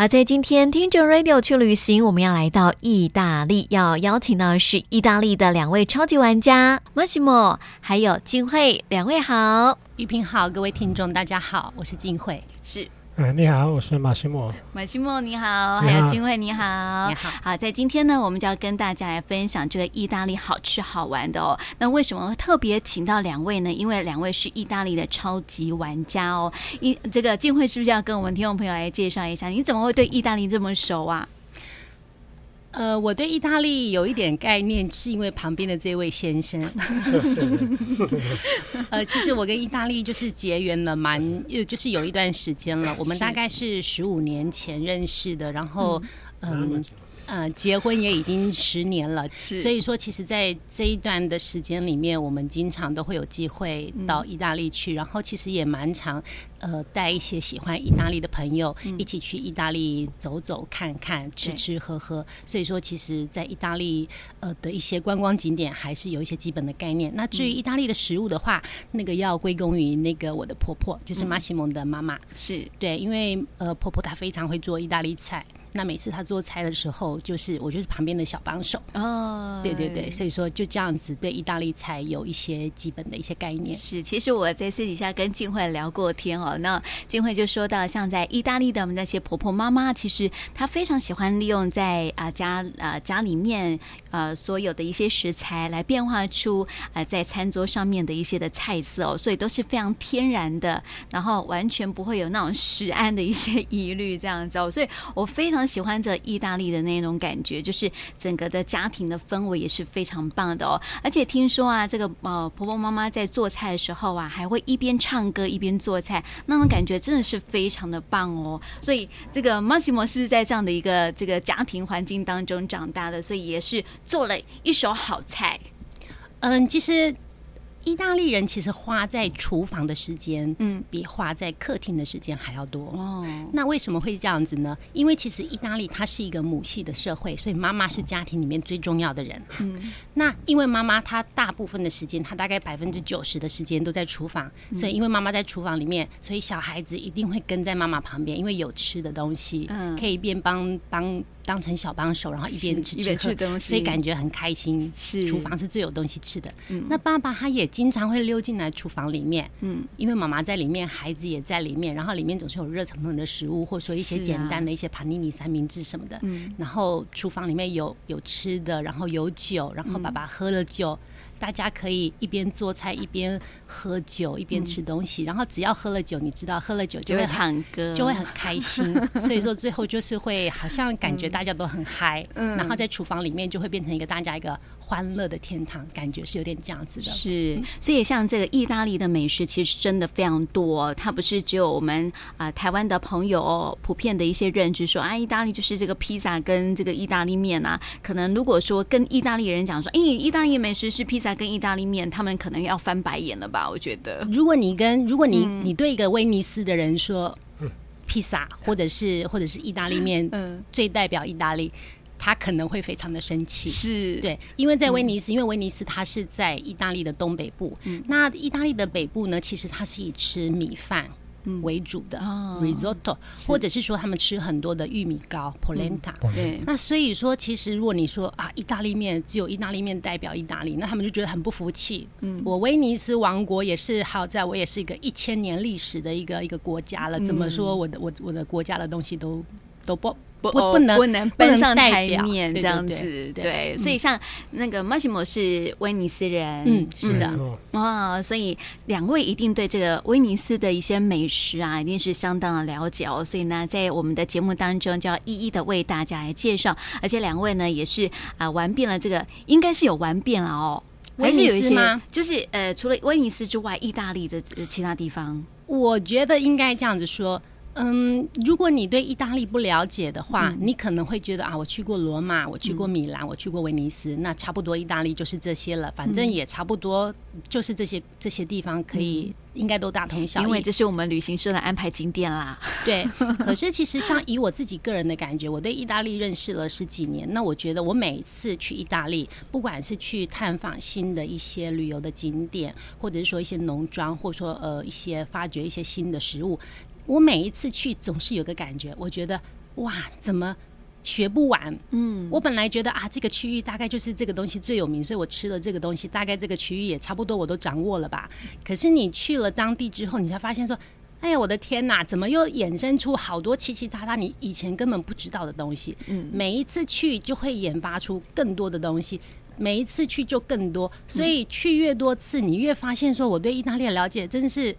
好，在今天听着 Radio 去旅行，我们要来到意大利，要邀请到的是意大利的两位超级玩家 Massimo 还有金慧，两位好，玉萍好，各位听众大家好，我是金慧，是。哎，你好，我是马西莫。马西莫，你好，还有金惠，你好，你好。好，在今天呢，我们就要跟大家来分享这个意大利好吃好玩的哦。那为什么特别请到两位呢？因为两位是意大利的超级玩家哦。一，这个金慧是不是要跟我们听众朋友来介绍一下？你怎么会对意大利这么熟啊？呃，我对意大利有一点概念，是因为旁边的这位先生。呃，其实我跟意大利就是结缘了蛮，就是有一段时间了。我们大概是十五年前认识的，然后嗯。嗯呃，结婚也已经十年了，所以说，其实，在这一段的时间里面，我们经常都会有机会到意大利去，然后其实也蛮常，呃，带一些喜欢意大利的朋友一起去意大利走走看看，吃吃喝喝。所以说，其实，在意大利呃的一些观光景点，还是有一些基本的概念。那至于意大利的食物的话，那个要归功于那个我的婆婆，就是马西蒙的妈妈，是。对，因为呃，婆婆她非常会做意大利菜。那每次他做菜的时候，就是我就是旁边的小帮手哦，对对对，所以说就这样子对意大利菜有一些基本的一些概念。是，其实我在私底下跟静慧聊过天哦，那静慧就说到，像在意大利的那些婆婆妈妈，其实她非常喜欢利用在啊家啊家里面呃所有的一些食材来变化出啊在餐桌上面的一些的菜色哦，所以都是非常天然的，然后完全不会有那种食安的一些疑虑这样子哦，所以我非常。常喜欢着意大利的那种感觉，就是整个的家庭的氛围也是非常棒的哦。而且听说啊，这个呃婆婆妈妈在做菜的时候啊，还会一边唱歌一边做菜，那种感觉真的是非常的棒哦。所以这个 Massimo 是不是在这样的一个这个家庭环境当中长大的？所以也是做了一手好菜。嗯，其实。意大利人其实花在厨房的时间，嗯，比花在客厅的时间还要多。哦，那为什么会这样子呢？因为其实意大利它是一个母系的社会，所以妈妈是家庭里面最重要的人。嗯，那因为妈妈她大部分的时间，她大概百分之九十的时间都在厨房，所以因为妈妈在厨房里面，所以小孩子一定会跟在妈妈旁边，因为有吃的东西，嗯，可以一边帮帮。当成小帮手，然后一边吃一边吃喝，东西，所以感觉很开心。是，厨房是最有东西吃的。嗯，那爸爸他也经常会溜进来厨房里面。嗯，因为妈妈在里面，孩子也在里面，然后里面总是有热腾腾的食物，或者说一些简单的一些盘尼尼三明治什么的。嗯，然后厨房里面有有吃的，然后有酒，然后爸爸喝了酒。嗯大家可以一边做菜一边喝酒一边吃东西，嗯，然后只要喝了酒，你知道喝了酒就会，唱歌，就会很开心。所以说最后就是会好像感觉大家都很嗨，嗯，然后在厨房里面就会变成一个大家一个。欢乐的天堂，感觉是有点这样子的。是，所以像这个意大利的美食，其实真的非常多。它不是只有我们啊、呃、台湾的朋友普遍的一些认知说，啊，意大利就是这个披萨跟这个意大利面啊。可能如果说跟意大利人讲说，哎，意大利美食是披萨跟意大利面，他们可能要翻白眼了吧？我觉得，如果你跟如果你、嗯、你对一个威尼斯的人说，披萨或者是或者是意大利面，嗯，最代表意大利。他可能会非常的生气，是。对，因为在威尼斯，嗯、因为威尼斯它是在意大利的东北部，嗯，那意大利的北部呢，其实它是以吃米饭为主的、嗯、risotto，或者是说他们吃很多的玉米糕 polenta，对，那所以说其实如果你说啊，意大利面只有意大利面代表意大利，那他们就觉得很不服气。嗯，我威尼斯王国也是好在我也是一个一千年历史的一个一个国家了，怎么说我的我我的国家的东西都都不。不不能不能搬上台面这样子，对，所以像那个 Massimo 是威尼斯人，嗯，是的，啊、嗯，所以两位一定对这个威尼斯的一些美食啊，一定是相当的了解哦。所以呢，在我们的节目当中，就要一一的为大家来介绍。而且两位呢，也是啊玩遍了这个，应该是有玩遍了哦，还是有一些吗？就是呃，除了威尼斯之外，意大利的其他地方，我觉得应该这样子说。嗯，如果你对意大利不了解的话，嗯、你可能会觉得啊，我去过罗马，我去过米兰，嗯、我去过威尼斯，那差不多意大利就是这些了。反正也差不多就是这些这些地方可以、嗯、应该都大同小异。因为这是我们旅行社的安排景点啦。对，可是其实像以我自己个人的感觉，我对意大利认识了十几年，那我觉得我每一次去意大利，不管是去探访新的一些旅游的景点，或者是说一些农庄，或者说呃一些发掘一些新的食物。我每一次去总是有个感觉，我觉得哇，怎么学不完？嗯，我本来觉得啊，这个区域大概就是这个东西最有名，所以我吃了这个东西，大概这个区域也差不多我都掌握了吧。可是你去了当地之后，你才发现说，哎呀，我的天哪，怎么又衍生出好多七七八八你以前根本不知道的东西？嗯，每一次去就会研发出更多的东西。每一次去就更多，所以去越多次，你越发现说，我对意大利的了解真是，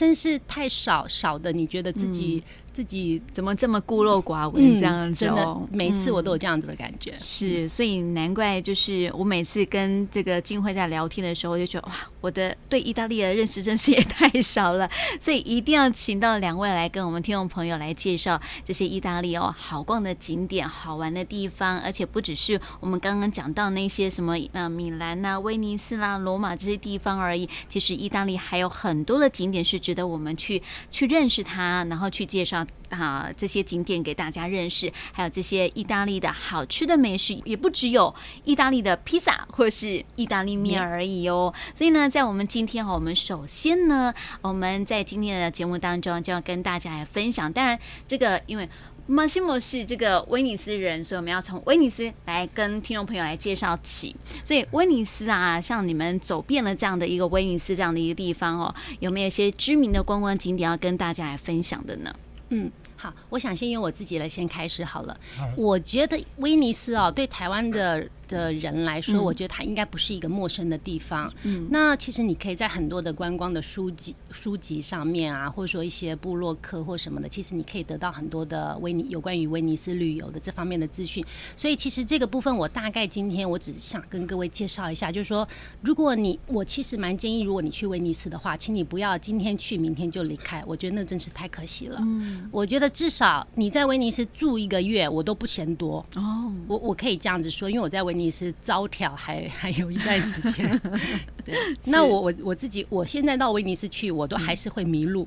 真是太少少的，你觉得自己。嗯自己怎么这么孤陋寡闻这样子？哦？真的，每次我都有这样子的感觉。嗯、是，所以难怪就是我每次跟这个金慧在聊天的时候，就觉得哇，我的对意大利的认识真是也太少了。所以一定要请到两位来跟我们听众朋友来介绍这些意大利哦好逛的景点、好玩的地方，而且不只是我们刚刚讲到那些什么呃米兰呐、啊、威尼斯啦、罗马这些地方而已。其实意大利还有很多的景点是值得我们去去认识它，然后去介绍。啊，这些景点给大家认识，还有这些意大利的好吃的美食，也不只有意大利的披萨或是意大利面而已哦。所以呢，在我们今天哈，我们首先呢，我们在今天的节目当中就要跟大家来分享。当然，这个因为马西莫是这个威尼斯人，所以我们要从威尼斯来跟听众朋友来介绍起。所以威尼斯啊，像你们走遍了这样的一个威尼斯这样的一个地方哦，有没有一些知名的观光景点要跟大家来分享的呢？嗯，好，我想先用我自己来先开始好了。我觉得威尼斯哦，对台湾的。的人来说，我觉得它应该不是一个陌生的地方。嗯，那其实你可以在很多的观光的书籍书籍上面啊，或者说一些部落客或什么的，其实你可以得到很多的威尼有关于威尼斯旅游的这方面的资讯。所以其实这个部分，我大概今天我只是想跟各位介绍一下，就是说，如果你我其实蛮建议，如果你去威尼斯的话，请你不要今天去，明天就离开。我觉得那真是太可惜了。嗯，我觉得至少你在威尼斯住一个月，我都不嫌多。哦，我我可以这样子说，因为我在威尼。你是招挑还还有一段时间，对。那我我我自己，我现在到威尼斯去，我都还是会迷路。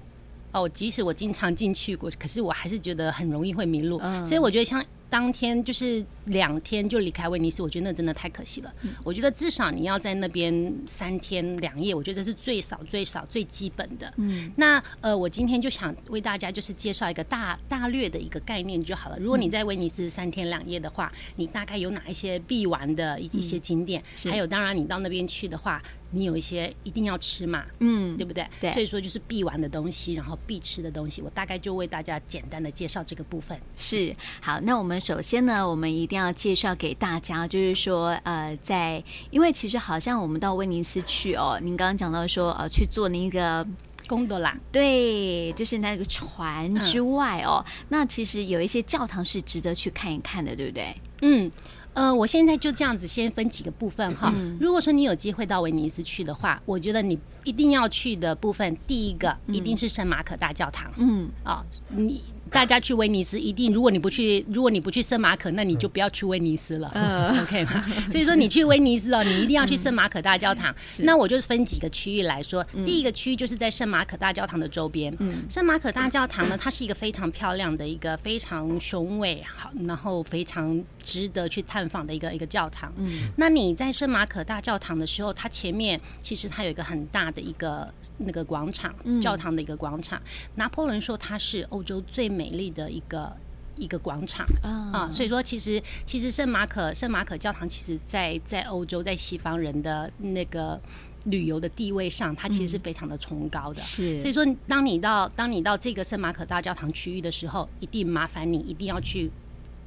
哦，即使我经常进去过，可是我还是觉得很容易会迷路。所以我觉得像。当天就是两天就离开威尼斯，我觉得那真的太可惜了。嗯、我觉得至少你要在那边三天两夜，我觉得这是最少最少最基本的。嗯，那呃，我今天就想为大家就是介绍一个大大略的一个概念就好了。如果你在威尼斯三天两夜的话，你大概有哪一些必玩的一一些景点？嗯、还有，当然你到那边去的话。你有一些一定要吃嘛，嗯，对不对？对，所以说就是必玩的东西，然后必吃的东西，我大概就为大家简单的介绍这个部分。是，好，那我们首先呢，我们一定要介绍给大家，就是说，呃，在因为其实好像我们到威尼斯去哦，您刚刚讲到说，呃，去做那个贡多拉，对，就是那个船之外哦，嗯，那其实有一些教堂是值得去看一看的，对不对？嗯。呃，我现在就这样子先分几个部分哈。如果说你有机会到威尼斯去的话，我觉得你一定要去的部分，第一个一定是圣马可大教堂。嗯，啊，你。大家去威尼斯一定，如果你不去，如果你不去圣马可，那你就不要去威尼斯了。嗯，OK 吗？所以说你去威尼斯哦，你一定要去圣马可大教堂。那我就分几个区域来说，第一个区域就是在圣马可大教堂的周边。嗯，圣马可大教堂呢，它是一个非常漂亮的一个非常雄伟好，然后非常值得去探访的一个一个教堂。嗯，那你在圣马可大教堂的时候，它前面其实它有一个很大的一个那个广场，教堂的一个广场。拿破仑说它是欧洲最美。丽的一个一个广场啊，所以说其实其实圣马可圣马可教堂，其实在在欧洲在西方人的那个旅游的地位上，它其实是非常的崇高的。是，所以说当你到当你到这个圣马可大教堂区域的时候，一定麻烦你一定要去。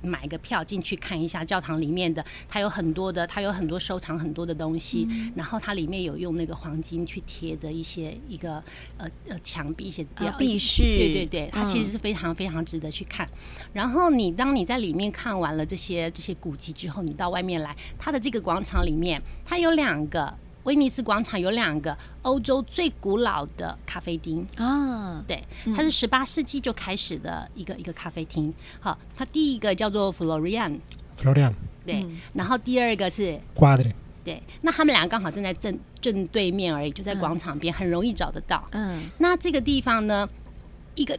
买个票进去看一下教堂里面的，它有很多的，它有很多收藏很多的东西，嗯、然后它里面有用那个黄金去贴的一些一个呃呃墙壁一些壁饰，对对对，它其实是非常非常值得去看。嗯、然后你当你在里面看完了这些这些古迹之后，你到外面来，它的这个广场里面，它有两个。威尼斯广场有两个欧洲最古老的咖啡厅。啊，对，它是十八世纪就开始的一个一个咖啡厅。好，它第一个叫做 Florian，Florian，对，然后第二个是 Quadri，对，那他们俩刚好正在正正对面而已，就在广场边，很容易找得到。嗯，那这个地方呢，一个。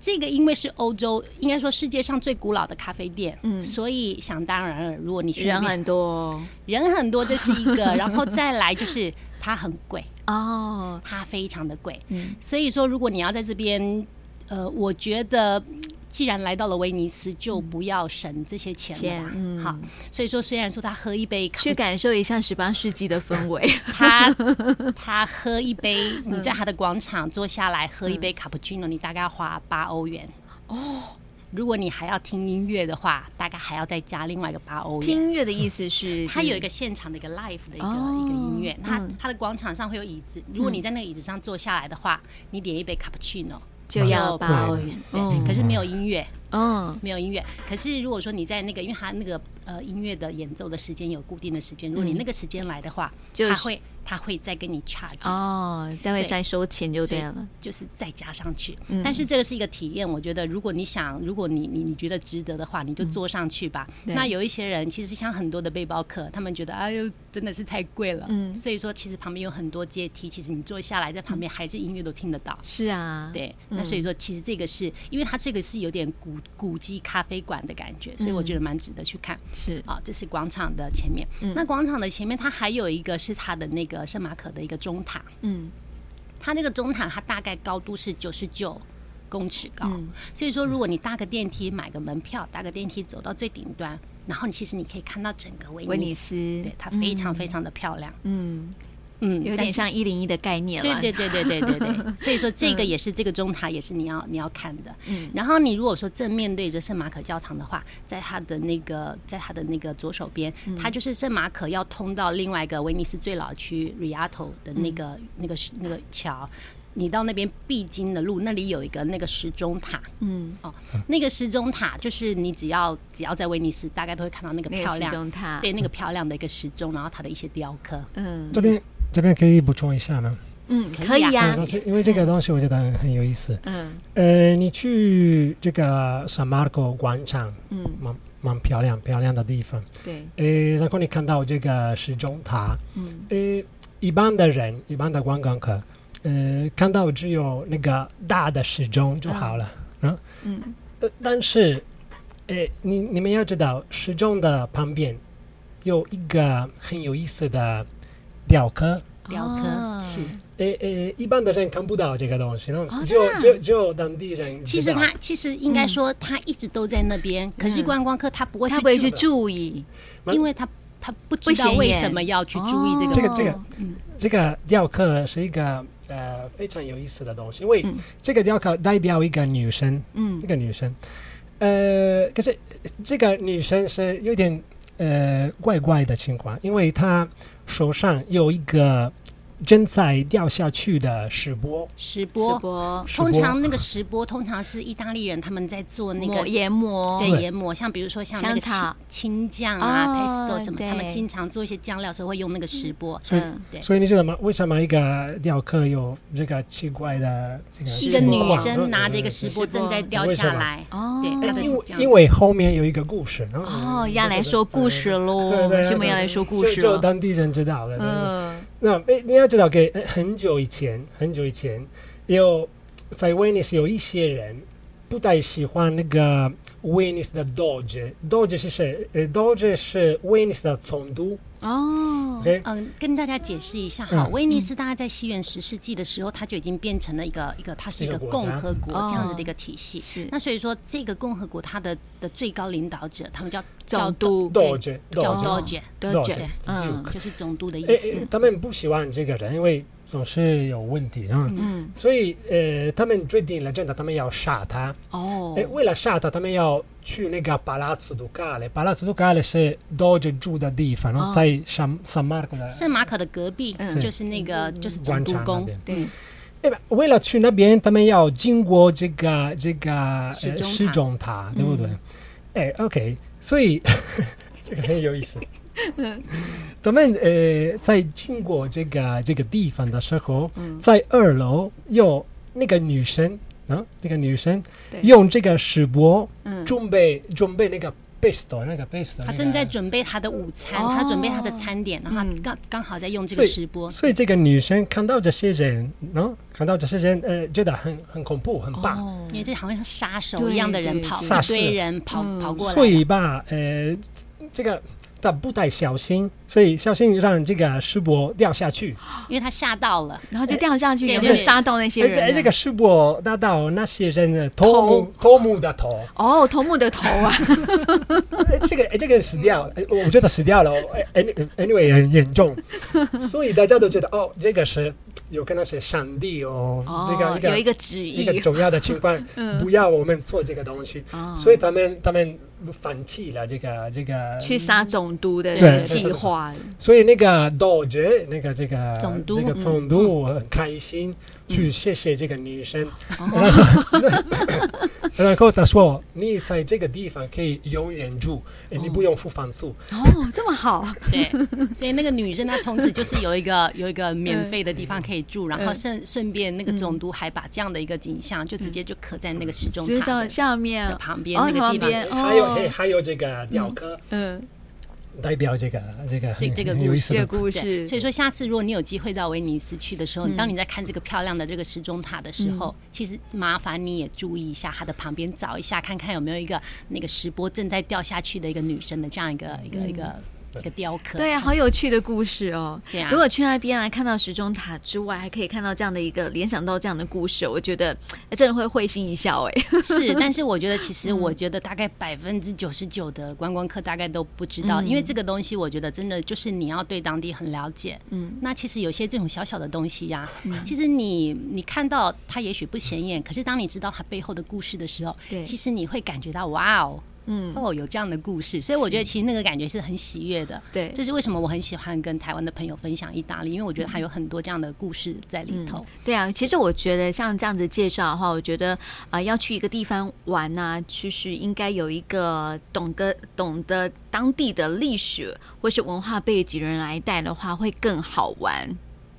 这个因为是欧洲，应该说世界上最古老的咖啡店，嗯，所以想当然了，如果你去人很多，人很多，这是一个，然后再来就是它很贵。哦，它非常的贵，嗯，所以说如果你要在这边，呃，我觉得既然来到了威尼斯，就不要省这些钱了。嗯，好，所以说虽然说他喝一杯，去感受一下十八世纪的氛围。他他喝一杯，你在他的广场坐下来喝一杯卡布奇诺，你大概要花八欧元。哦。如果你还要听音乐的话，大概还要再加另外一个八欧元。听音乐的意思是，它有一个现场的一个 live 的一个、哦、一个音乐。它它的广场上会有椅子，如果你在那个椅子上坐下来的话，你点一杯 cappuccino 就要八欧元。对，对，可是没有音乐。嗯，没有音乐。可是如果说你在那个，因为它那个呃音乐的演奏的时间有固定的时间，如果你那个时间来的话，它会。他会再跟你 charge 哦，再会再收钱就对了，就是再加上去。嗯、但是这个是一个体验，我觉得如果你想，如果你你你觉得值得的话，你就坐上去吧。嗯、那有一些人其实像很多的背包客，他们觉得哎呦真的是太贵了，嗯，所以说其实旁边有很多阶梯，其实你坐下来在旁边还是音乐都听得到。是啊，对。那所以说其实这个是因为它这个是有点古古迹咖啡馆的感觉，所以我觉得蛮值得去看。是啊，这是广场的前面。嗯、那广场的前面它还有一个是它的那个圣马可的一个。钟塔，嗯，它那个钟塔，它大概高度是九十九公尺高，嗯、所以说如果你搭个电梯，买个门票，搭个电梯走到最顶端，然后你其实你可以看到整个威尼斯，尼斯。对，它非常非常的漂亮，嗯。嗯嗯，有点像一零一的概念了。对对对对对对对，所以说这个也是这个钟塔，也是你要你要看的。嗯，然后你如果说正面对着圣马可教堂的话，在它的那个在它的那个左手边，它就是圣马可要通到另外一个威尼斯最老区 Rialto 的那个那个那个桥，你到那边必经的路，那里有一个那个时钟塔。嗯，哦，那个时钟塔就是你只要只要在威尼斯，大概都会看到那个漂亮钟塔，对，那个漂亮的一个时钟，然后它的一些雕刻。嗯，这边。这边可以补充一下吗？嗯，可以呀、啊。因为这个东西我觉得很有意思。嗯，呃，你去这个圣马可广场，嗯，蛮蛮漂亮漂亮的地方。对。呃，然后你看到这个时钟塔，嗯，呃，一般的人，一般的观光客，呃，看到只有那个大的时钟就好了。嗯。嗯。呃，但是，呃，你你们要知道，时钟的旁边有一个很有意思的。雕刻，雕刻是，诶诶，一般的人看不到这个东西，然后只有只有只有当地人。其实他其实应该说他一直都在那边，可是观光客他不会他不会去注意，因为他他不知道为什么要去注意这个。这个这个这个雕刻是一个呃非常有意思的东西，因为这个雕刻代表一个女生，嗯，一个女生，呃，可是这个女生是有点呃怪怪的情况，因为她。手上有一个正在掉下去的石钵，石钵，通常那个石钵通常是意大利人他们在做那个研磨，对研磨，像比如说像那个青青酱啊、pesto 什么，他们经常做一些酱料时候会用那个石钵。所以，所以你知道吗？为什么一个雕刻有这个奇怪的这个一个女生拿着一个石钵正在掉下来？哦，对，因为因为后面有一个故事。哦，要来说故事喽，为什么要来说故事？就当地人知道了。嗯。那诶，你要知道，给很久以前，很久以前，有在威尼斯有一些人不太喜欢那个威尼斯的 Doge。Doge 是谁？呃，Doge 是威尼斯的总督。哦，嗯，跟大家解释一下哈，威尼斯大概在西元十世纪的时候，它就已经变成了一个一个，它是一个共和国这样子的一个体系。是。那所以说，这个共和国它的的最高领导者，他们叫总督，Doge，叫 Doge，Doge，嗯，就是总督的意思。他们不喜欢这个人，因为总是有问题啊。嗯。所以呃，他们决定了，真的，他们要杀他。哦。为了杀他，他们要。去那个巴拉茨杜卡雷，巴拉茨杜卡雷是 Doge 住的地方，然后在圣圣马可的圣马可的隔壁，就是那个就是总督宫。对，吧，为了去那边，他们要经过这个这个时钟塔，对不对？哎，OK，所以 这个很有意思。他们呃在经过这个这个地方的时候，在二楼有那个女生。嗯，那个女生用这个石钵准备准备那个 pesto，那个 pesto，她正在准备她的午餐，她准备她的餐点，然后刚刚好在用这个石钵。所以这个女生看到这些人，嗯，看到这些人，呃，觉得很很恐怖，很怕，因为这好像像杀手一样的人跑，一堆人跑跑过来。所以吧，呃，这个他不太小心，所以小心让这个师伯掉下去，因为他吓到了，然后就掉下去，然后就扎到那些人。而且这个石簸打到那些人的头目头目的头。哦，头目的头啊！哎，这个哎，这个死掉，哎，我觉得死掉了。哎，anyway 很严重，所以大家都觉得哦，这个是有可能是上帝哦，哦这个一个有一个旨意，一个重要的情况，嗯、不要我们做这个东西，哦、所以他们他们。放弃了这个这个。去杀总督的计划，所以那个 Doge 那个这个总督。这个总督很开心去谢谢这个女生，然后他说你在这个地方可以永远住，你不用付房租。哦，这么好，对，所以那个女生她从此就是有一个有一个免费的地方可以住，然后顺顺便那个总督还把这样的一个景象就直接就刻在那个时钟塔下面。的旁边那个地方，还有。还有这个雕刻，嗯，代表这个这个这这个故事。故事。所以说，下次如果你有机会到威尼斯去的时候，当你在看这个漂亮的这个时钟塔的时候，其实麻烦你也注意一下它的旁边，找一下看看有没有一个那个石波正在掉下去的一个女生的这样一个一个一个。一个雕刻，对啊，好有趣的故事哦。对啊，如果去那边来看到时钟塔之外，还可以看到这样的一个联想到这样的故事，我觉得真的会会心一笑哎。是，但是我觉得其实我觉得大概百分之九十九的观光客大概都不知道，嗯、因为这个东西我觉得真的就是你要对当地很了解。嗯，那其实有些这种小小的东西呀、啊，嗯、其实你你看到它也许不显眼，可是当你知道它背后的故事的时候，对，其实你会感觉到哇哦。嗯，哦，有这样的故事，所以我觉得其实那个感觉是很喜悦的。对，这是为什么我很喜欢跟台湾的朋友分享意大利，因为我觉得它有很多这样的故事在里头。嗯、对啊，其实我觉得像这样子介绍的话，我觉得啊、呃，要去一个地方玩呢、啊，其实应该有一个懂得懂得当地的历史或是文化背景的人来带的话，会更好玩。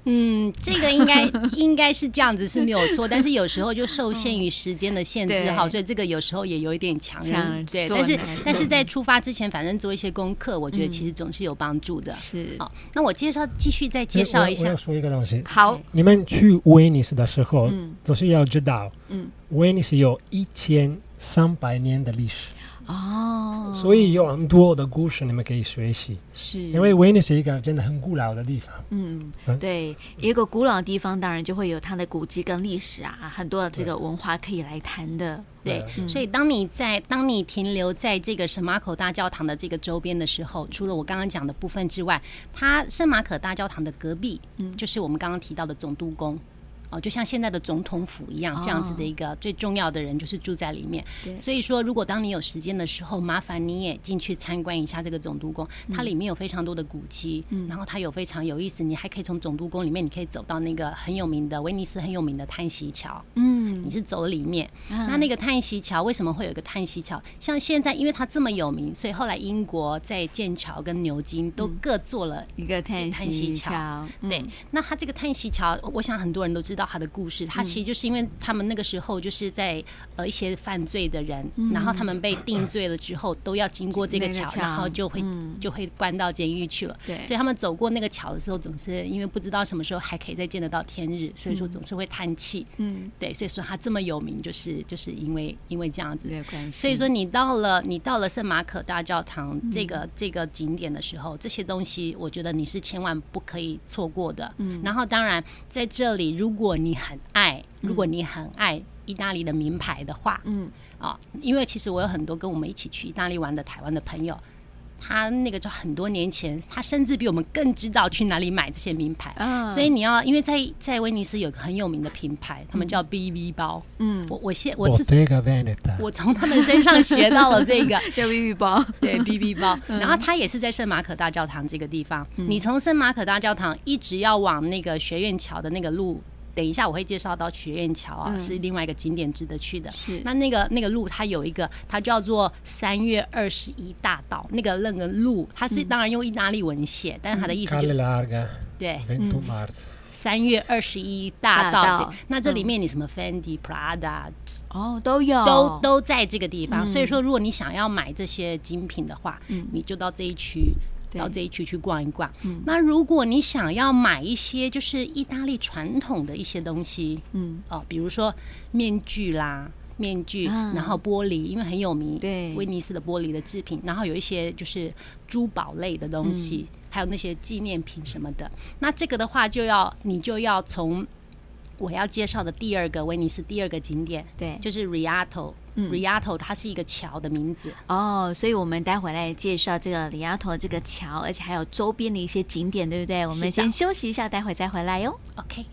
嗯，这个应该 应该是这样子是没有错，但是有时候就受限于时间的限制哈，所以这个有时候也有一点强人对，但是但是在出发之前，反正做一些功课，我觉得其实总是有帮助的。是，好，那我介绍继续再介绍一下，我要说一个东西。好，你们去威尼斯的时候，总是要知道，嗯，威尼斯有一千三百年的历史。哦，所以有很多的故事你们可以学习，是。因为威尼斯是一个真的很古老的地方。嗯，对，一个古老的地方，当然就会有它的古迹跟历史啊，很多的这个文化可以来谈的。对，对，所以当你在当你停留在这个圣马可大教堂的这个周边的时候，除了我刚刚讲的部分之外，它圣马可大教堂的隔壁，嗯，就是我们刚刚提到的总督宫。哦，就像现在的总统府一样，这样子的一个最重要的人就是住在里面。哦、所以说，如果当你有时间的时候，麻烦你也进去参观一下这个总督宫。它里面有非常多的古迹，嗯、然后它有非常有意思。你还可以从总督宫里面，你可以走到那个很有名的威尼斯很有名的叹息桥。嗯，你是走里面。啊、那那个叹息桥为什么会有一个叹息桥？像现在，因为它这么有名，所以后来英国在剑桥跟牛津都各做了一个叹息桥。对，那它这个叹息桥，我想很多人都知道。他的故事，他其实就是因为他们那个时候就是在呃一些犯罪的人，然后他们被定罪了之后，都要经过这个桥，然后就会就会关到监狱去了。对，所以他们走过那个桥的时候，总是因为不知道什么时候还可以再见得到天日，所以说总是会叹气。嗯，对，所以说他这么有名，就是就是因为因为这样子的关系。所以说你到了你到了圣马可大教堂这个这个景点的时候，这些东西我觉得你是千万不可以错过的。嗯，然后当然在这里如果你很爱，如果你很爱意大利的名牌的话，嗯，啊，因为其实我有很多跟我们一起去意大利玩的台湾的朋友，他那个就很多年前，他甚至比我们更知道去哪里买这些名牌，嗯，所以你要，因为在在威尼斯有个很有名的品牌，他们叫 BV 包，嗯，我我现我自己我从他们身上学到了这个 叫 BV 包，对 BV 包，然后他也是在圣马可大教堂这个地方，你从圣马可大教堂一直要往那个学院桥的那个路。等一下，我会介绍到学院桥啊，是另外一个景点值得去的。是那那个那个路，它有一个，它叫做三月二十一大道。那个那个路，它是当然用意大利文写，但是它的意思就是对，三月二十一大道。那这里面你什么 Fendi、Prada 哦都有，都都在这个地方。所以说，如果你想要买这些精品的话，你就到这一区。到这一区去逛一逛。嗯，那如果你想要买一些就是意大利传统的一些东西，嗯，哦，比如说面具啦。面具，然后玻璃，因为很有名，对，威尼斯的玻璃的制品，然后有一些就是珠宝类的东西，还有那些纪念品什么的。那这个的话，就要你就要从我要介绍的第二个威尼斯第二个景点，对，就是 Rialto。Rialto 它是一个桥的名字哦，所以我们待会来介绍这个 Rialto 这个桥，而且还有周边的一些景点，对不对？我们先休息一下，待会再回来哟。OK。